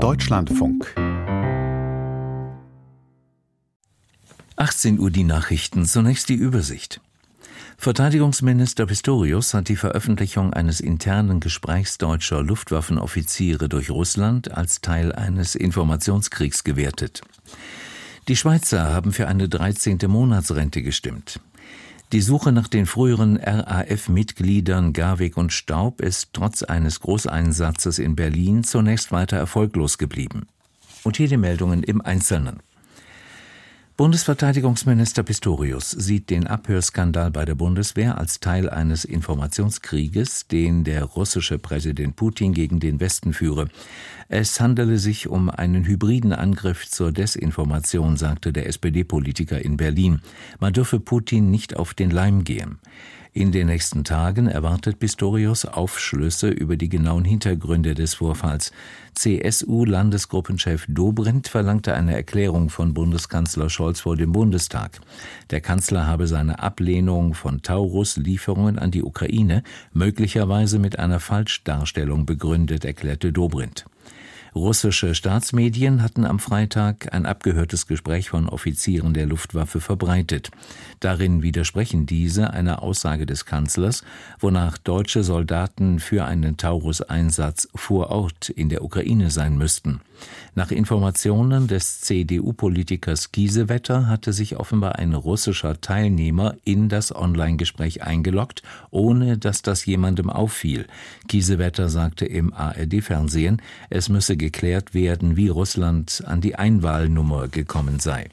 Deutschlandfunk 18 Uhr die Nachrichten, zunächst die Übersicht. Verteidigungsminister Pistorius hat die Veröffentlichung eines internen Gesprächs deutscher Luftwaffenoffiziere durch Russland als Teil eines Informationskriegs gewertet. Die Schweizer haben für eine 13. Monatsrente gestimmt. Die Suche nach den früheren RAF-Mitgliedern Garwig und Staub ist trotz eines Großeinsatzes in Berlin zunächst weiter erfolglos geblieben. Und hier die Meldungen im Einzelnen. Bundesverteidigungsminister Pistorius sieht den Abhörskandal bei der Bundeswehr als Teil eines Informationskrieges, den der russische Präsident Putin gegen den Westen führe. Es handele sich um einen hybriden Angriff zur Desinformation, sagte der SPD-Politiker in Berlin. Man dürfe Putin nicht auf den Leim gehen. In den nächsten Tagen erwartet Pistorius Aufschlüsse über die genauen Hintergründe des Vorfalls. CSU-Landesgruppenchef Dobrindt verlangte eine Erklärung von Bundeskanzler Scholz vor dem Bundestag. Der Kanzler habe seine Ablehnung von Taurus-Lieferungen an die Ukraine möglicherweise mit einer Falschdarstellung begründet, erklärte Dobrindt. Russische Staatsmedien hatten am Freitag ein abgehörtes Gespräch von Offizieren der Luftwaffe verbreitet. Darin widersprechen diese einer Aussage des Kanzlers, wonach deutsche Soldaten für einen Taurus-Einsatz vor Ort in der Ukraine sein müssten. Nach Informationen des CDU-Politikers Kiesewetter hatte sich offenbar ein russischer Teilnehmer in das Online-Gespräch eingeloggt, ohne dass das jemandem auffiel. Kiesewetter sagte im ARD-Fernsehen, es müsse geklärt werden, wie Russland an die Einwahlnummer gekommen sei.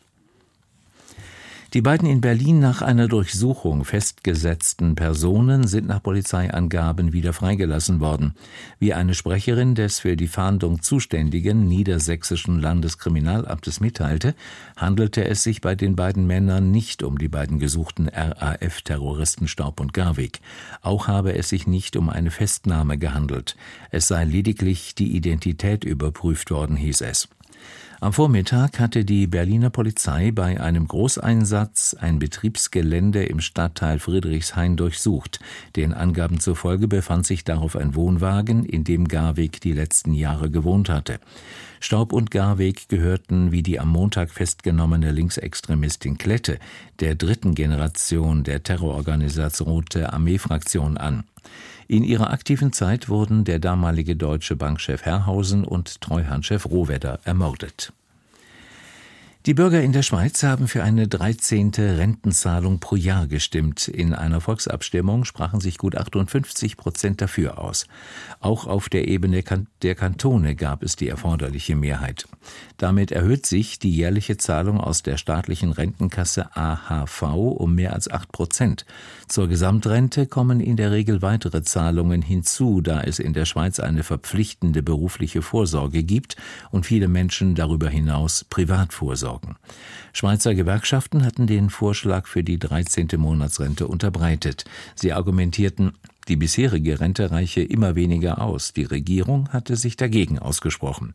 Die beiden in Berlin nach einer Durchsuchung festgesetzten Personen sind nach Polizeiangaben wieder freigelassen worden. Wie eine Sprecherin des für die Fahndung zuständigen niedersächsischen Landeskriminalamtes mitteilte, handelte es sich bei den beiden Männern nicht um die beiden gesuchten RAF-Terroristen Staub und Garwig. Auch habe es sich nicht um eine Festnahme gehandelt. Es sei lediglich die Identität überprüft worden, hieß es. Am Vormittag hatte die Berliner Polizei bei einem Großeinsatz ein Betriebsgelände im Stadtteil Friedrichshain durchsucht. Den Angaben zufolge befand sich darauf ein Wohnwagen, in dem Garweg die letzten Jahre gewohnt hatte. Staub und Garweg gehörten wie die am Montag festgenommene Linksextremistin Klette der dritten Generation der Terrororganisation Rote Armee-Fraktion an. In ihrer aktiven Zeit wurden der damalige deutsche Bankchef Herrhausen und Treuhandchef Rohwedder ermordet. Die Bürger in der Schweiz haben für eine 13. Rentenzahlung pro Jahr gestimmt. In einer Volksabstimmung sprachen sich gut 58 Prozent dafür aus. Auch auf der Ebene der Kantone gab es die erforderliche Mehrheit. Damit erhöht sich die jährliche Zahlung aus der staatlichen Rentenkasse AHV um mehr als 8 Prozent. Zur Gesamtrente kommen in der Regel weitere Zahlungen hinzu, da es in der Schweiz eine verpflichtende berufliche Vorsorge gibt und viele Menschen darüber hinaus Privatvorsorge sorgen. Schweizer Gewerkschaften hatten den Vorschlag für die 13. Monatsrente unterbreitet. Sie argumentierten, die bisherige Rente reiche immer weniger aus. Die Regierung hatte sich dagegen ausgesprochen.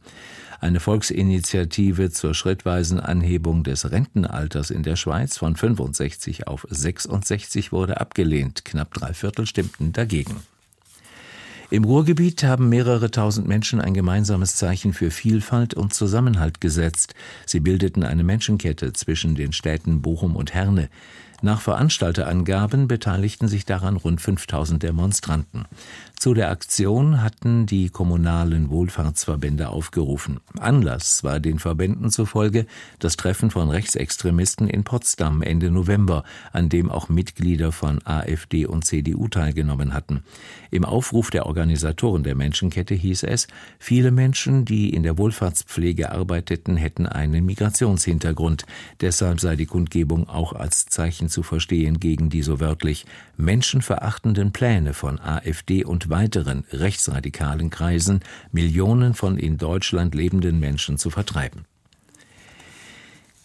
Eine Volksinitiative zur schrittweisen Anhebung des Rentenalters in der Schweiz von 65 auf 66 wurde abgelehnt. Knapp drei Viertel stimmten dagegen. Im Ruhrgebiet haben mehrere tausend Menschen ein gemeinsames Zeichen für Vielfalt und Zusammenhalt gesetzt. Sie bildeten eine Menschenkette zwischen den Städten Bochum und Herne. Nach Veranstalterangaben beteiligten sich daran rund 5000 Demonstranten. Zu der Aktion hatten die kommunalen Wohlfahrtsverbände aufgerufen. Anlass war den Verbänden zufolge das Treffen von Rechtsextremisten in Potsdam Ende November, an dem auch Mitglieder von AfD und CDU teilgenommen hatten. Im Aufruf der Organisatoren der Menschenkette hieß es, viele Menschen, die in der Wohlfahrtspflege arbeiteten, hätten einen Migrationshintergrund. Deshalb sei die Kundgebung auch als Zeichen zu verstehen gegen die so wörtlich menschenverachtenden Pläne von AfD und weiteren rechtsradikalen Kreisen, Millionen von in Deutschland lebenden Menschen zu vertreiben.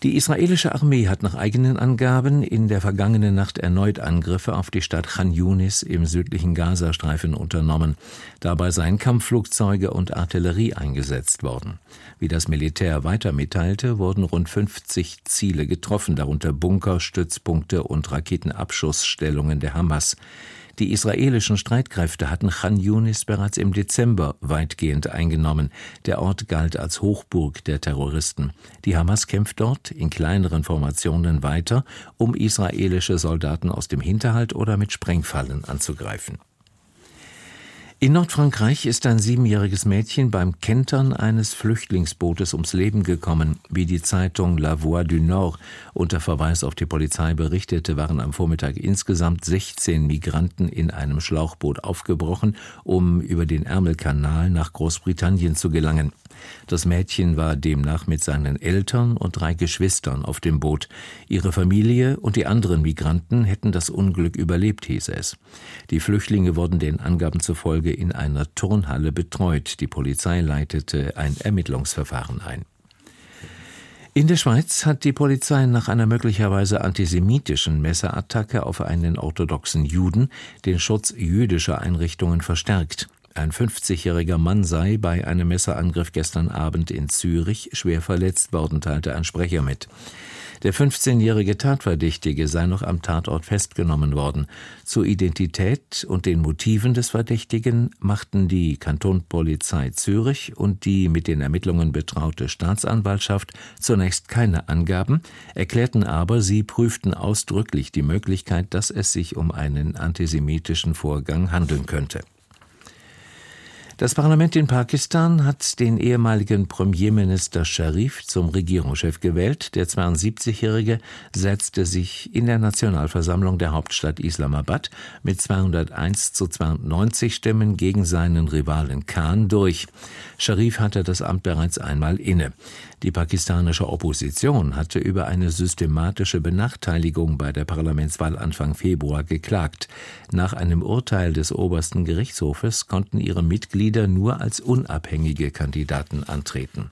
Die israelische Armee hat nach eigenen Angaben in der vergangenen Nacht erneut Angriffe auf die Stadt Khan Yunis im südlichen Gazastreifen unternommen. Dabei seien Kampfflugzeuge und Artillerie eingesetzt worden. Wie das Militär weiter mitteilte, wurden rund 50 Ziele getroffen, darunter Bunker, Stützpunkte und Raketenabschussstellungen der Hamas. Die israelischen Streitkräfte hatten Khan Yunis bereits im Dezember weitgehend eingenommen. Der Ort galt als Hochburg der Terroristen. Die Hamas kämpft dort in kleineren Formationen weiter, um israelische Soldaten aus dem Hinterhalt oder mit Sprengfallen anzugreifen. In Nordfrankreich ist ein siebenjähriges Mädchen beim Kentern eines Flüchtlingsbootes ums Leben gekommen. Wie die Zeitung La Voix du Nord unter Verweis auf die Polizei berichtete, waren am Vormittag insgesamt 16 Migranten in einem Schlauchboot aufgebrochen, um über den Ärmelkanal nach Großbritannien zu gelangen. Das Mädchen war demnach mit seinen Eltern und drei Geschwistern auf dem Boot. Ihre Familie und die anderen Migranten hätten das Unglück überlebt, hieß es. Die Flüchtlinge wurden den Angaben zufolge in einer Turnhalle betreut. Die Polizei leitete ein Ermittlungsverfahren ein. In der Schweiz hat die Polizei nach einer möglicherweise antisemitischen Messerattacke auf einen orthodoxen Juden den Schutz jüdischer Einrichtungen verstärkt. Ein 50-jähriger Mann sei bei einem Messerangriff gestern Abend in Zürich schwer verletzt worden, teilte ein Sprecher mit. Der 15-jährige Tatverdächtige sei noch am Tatort festgenommen worden. Zur Identität und den Motiven des Verdächtigen machten die Kantonpolizei Zürich und die mit den Ermittlungen betraute Staatsanwaltschaft zunächst keine Angaben, erklärten aber, sie prüften ausdrücklich die Möglichkeit, dass es sich um einen antisemitischen Vorgang handeln könnte. Das Parlament in Pakistan hat den ehemaligen Premierminister Sharif zum Regierungschef gewählt. Der 72-Jährige setzte sich in der Nationalversammlung der Hauptstadt Islamabad mit 201 zu 92 Stimmen gegen seinen Rivalen Khan durch. Sharif hatte das Amt bereits einmal inne. Die pakistanische Opposition hatte über eine systematische Benachteiligung bei der Parlamentswahl Anfang Februar geklagt. Nach einem Urteil des obersten Gerichtshofes konnten ihre Mitglieder nur als unabhängige Kandidaten antreten.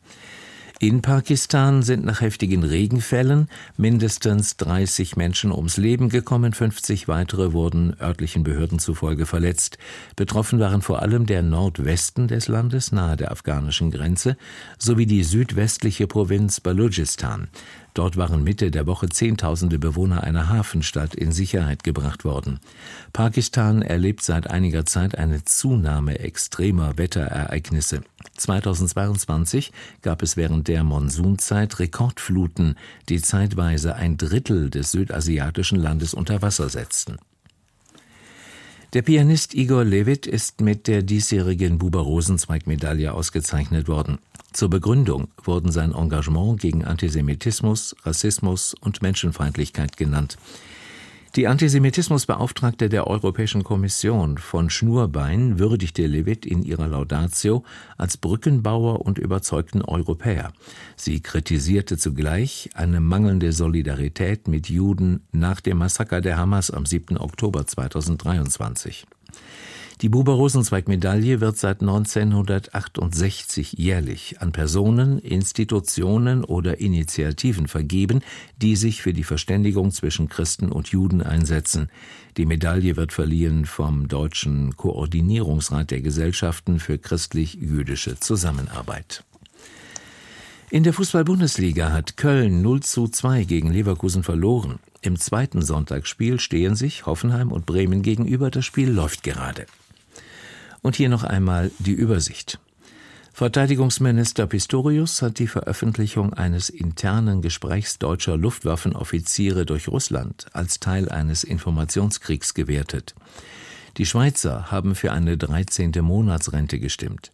In Pakistan sind nach heftigen Regenfällen mindestens 30 Menschen ums Leben gekommen, 50 weitere wurden örtlichen Behörden zufolge verletzt. Betroffen waren vor allem der Nordwesten des Landes nahe der afghanischen Grenze sowie die südwestliche Provinz Balochistan. Dort waren Mitte der Woche Zehntausende Bewohner einer Hafenstadt in Sicherheit gebracht worden. Pakistan erlebt seit einiger Zeit eine Zunahme extremer Wetterereignisse. 2022 gab es während der Monsunzeit Rekordfluten, die zeitweise ein Drittel des südasiatischen Landes unter Wasser setzten. Der Pianist Igor Levit ist mit der diesjährigen Buber-Rosenzweig-Medaille ausgezeichnet worden. Zur Begründung wurden sein Engagement gegen Antisemitismus, Rassismus und Menschenfeindlichkeit genannt. Die Antisemitismusbeauftragte der Europäischen Kommission von Schnurbein würdigte Levitt in ihrer Laudatio als Brückenbauer und überzeugten Europäer. Sie kritisierte zugleich eine mangelnde Solidarität mit Juden nach dem Massaker der Hamas am 7. Oktober 2023. Die Buber-Rosenzweig-Medaille wird seit 1968 jährlich an Personen, Institutionen oder Initiativen vergeben, die sich für die Verständigung zwischen Christen und Juden einsetzen. Die Medaille wird verliehen vom Deutschen Koordinierungsrat der Gesellschaften für christlich-jüdische Zusammenarbeit. In der Fußball-Bundesliga hat Köln 0 zu 2 gegen Leverkusen verloren. Im zweiten Sonntagsspiel stehen sich Hoffenheim und Bremen gegenüber. Das Spiel läuft gerade. Und hier noch einmal die Übersicht. Verteidigungsminister Pistorius hat die Veröffentlichung eines internen Gesprächs deutscher Luftwaffenoffiziere durch Russland als Teil eines Informationskriegs gewertet. Die Schweizer haben für eine 13. Monatsrente gestimmt.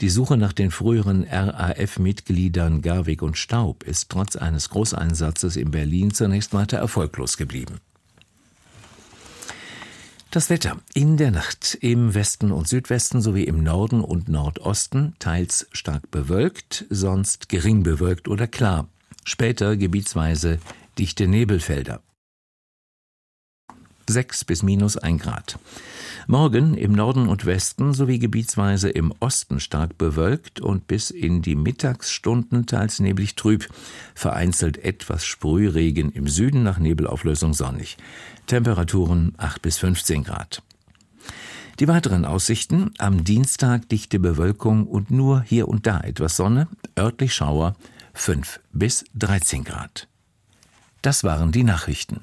Die Suche nach den früheren RAF-Mitgliedern Garwig und Staub ist trotz eines Großeinsatzes in Berlin zunächst weiter erfolglos geblieben. Das Wetter in der Nacht im Westen und Südwesten sowie im Norden und Nordosten teils stark bewölkt, sonst gering bewölkt oder klar. Später gebietsweise dichte Nebelfelder. 6 bis minus 1 Grad. Morgen im Norden und Westen sowie gebietsweise im Osten stark bewölkt und bis in die Mittagsstunden teils neblig trüb. Vereinzelt etwas Sprühregen im Süden nach Nebelauflösung sonnig. Temperaturen 8 bis 15 Grad. Die weiteren Aussichten am Dienstag dichte Bewölkung und nur hier und da etwas Sonne, örtlich Schauer 5 bis 13 Grad. Das waren die Nachrichten.